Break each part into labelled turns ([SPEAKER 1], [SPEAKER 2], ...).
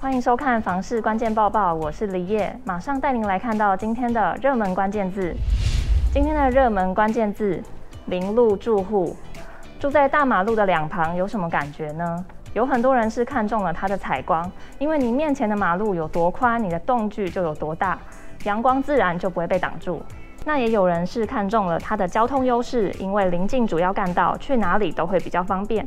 [SPEAKER 1] 欢迎收看房市关键报报，我是李叶，马上带您来看到今天的热门关键字。今天的热门关键字：临路住户。住在大马路的两旁有什么感觉呢？有很多人是看中了它的采光，因为你面前的马路有多宽，你的动距就有多大，阳光自然就不会被挡住。那也有人是看中了它的交通优势，因为临近主要干道，去哪里都会比较方便。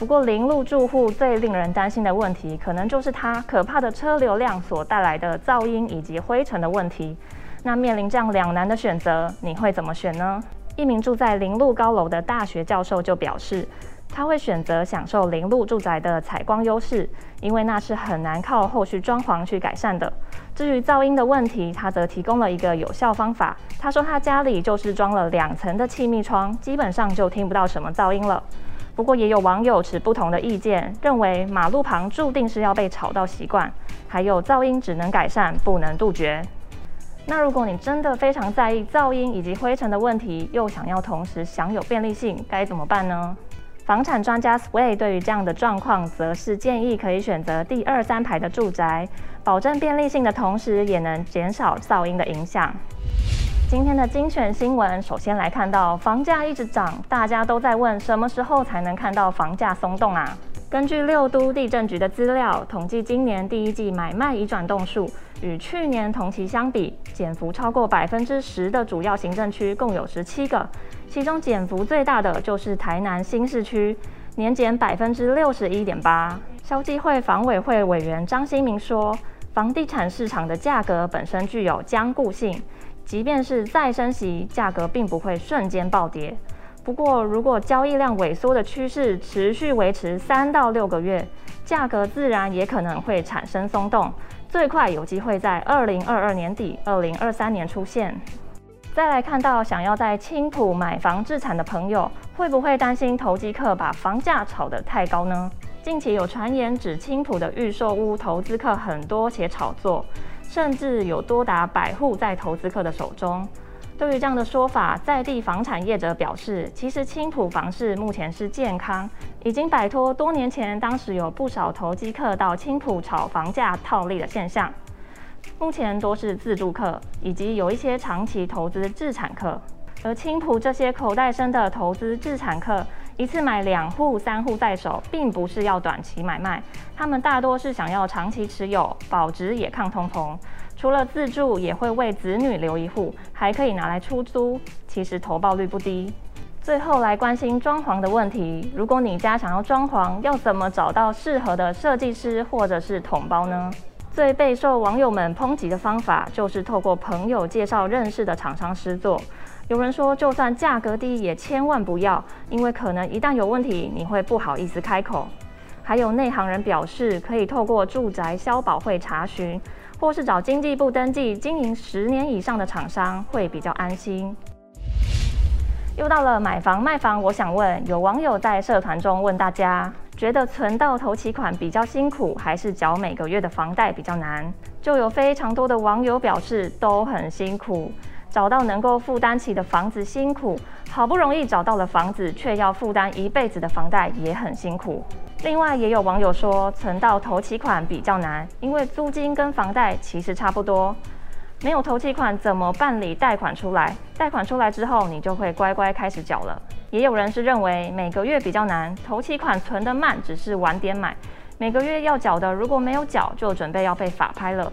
[SPEAKER 1] 不过，临路住户最令人担心的问题，可能就是它可怕的车流量所带来的噪音以及灰尘的问题。那面临这样两难的选择，你会怎么选呢？一名住在临路高楼的大学教授就表示，他会选择享受临路住宅的采光优势，因为那是很难靠后续装潢去改善的。至于噪音的问题，他则提供了一个有效方法。他说他家里就是装了两层的气密窗，基本上就听不到什么噪音了。不过也有网友持不同的意见，认为马路旁注定是要被吵到习惯，还有噪音只能改善不能杜绝。那如果你真的非常在意噪音以及灰尘的问题，又想要同时享有便利性，该怎么办呢？房产专家 Sway 对于这样的状况，则是建议可以选择第二三排的住宅，保证便利性的同时，也能减少噪音的影响。今天的精选新闻，首先来看到房价一直涨，大家都在问什么时候才能看到房价松动啊？根据六都地震局的资料，统计今年第一季买卖移转动数与去年同期相比，减幅超过百分之十的主要行政区共有十七个，其中减幅最大的就是台南新市区，年减百分之六十一点八。消基会房委会委员张新明说，房地产市场的价格本身具有僵固性。即便是再升息，价格并不会瞬间暴跌。不过，如果交易量萎缩的趋势持续维持三到六个月，价格自然也可能会产生松动，最快有机会在二零二二年底、二零二三年出现。再来看到想要在青埔买房置产的朋友，会不会担心投机客把房价炒得太高呢？近期有传言指青埔的预售屋投资客很多且炒作。甚至有多达百户在投资客的手中。对于这样的说法，在地房产业者表示，其实青浦房市目前是健康，已经摆脱多年前当时有不少投机客到青浦炒房价套利的现象。目前多是自住客，以及有一些长期投资置产客。而青浦这些口袋深的投资置产客，一次买两户、三户在手，并不是要短期买卖，他们大多是想要长期持有，保值也抗通膨。除了自住，也会为子女留一户，还可以拿来出租，其实投报率不低。最后来关心装潢的问题，如果你家想要装潢，要怎么找到适合的设计师或者是统包呢？最备受网友们抨击的方法，就是透过朋友介绍认识的厂商师做。有人说，就算价格低，也千万不要，因为可能一旦有问题，你会不好意思开口。还有内行人表示，可以透过住宅消保会查询，或是找经济部登记经营十年以上的厂商，会比较安心。又到了买房卖房，我想问，有网友在社团中问大家，觉得存到头期款比较辛苦，还是缴每个月的房贷比较难？就有非常多的网友表示都很辛苦。找到能够负担起的房子辛苦，好不容易找到了房子，却要负担一辈子的房贷也很辛苦。另外，也有网友说，存到头期款比较难，因为租金跟房贷其实差不多。没有头期款怎么办理贷款出来？贷款出来之后，你就会乖乖开始缴了。也有人是认为每个月比较难，头期款存得慢，只是晚点买。每个月要缴的，如果没有缴，就准备要被法拍了。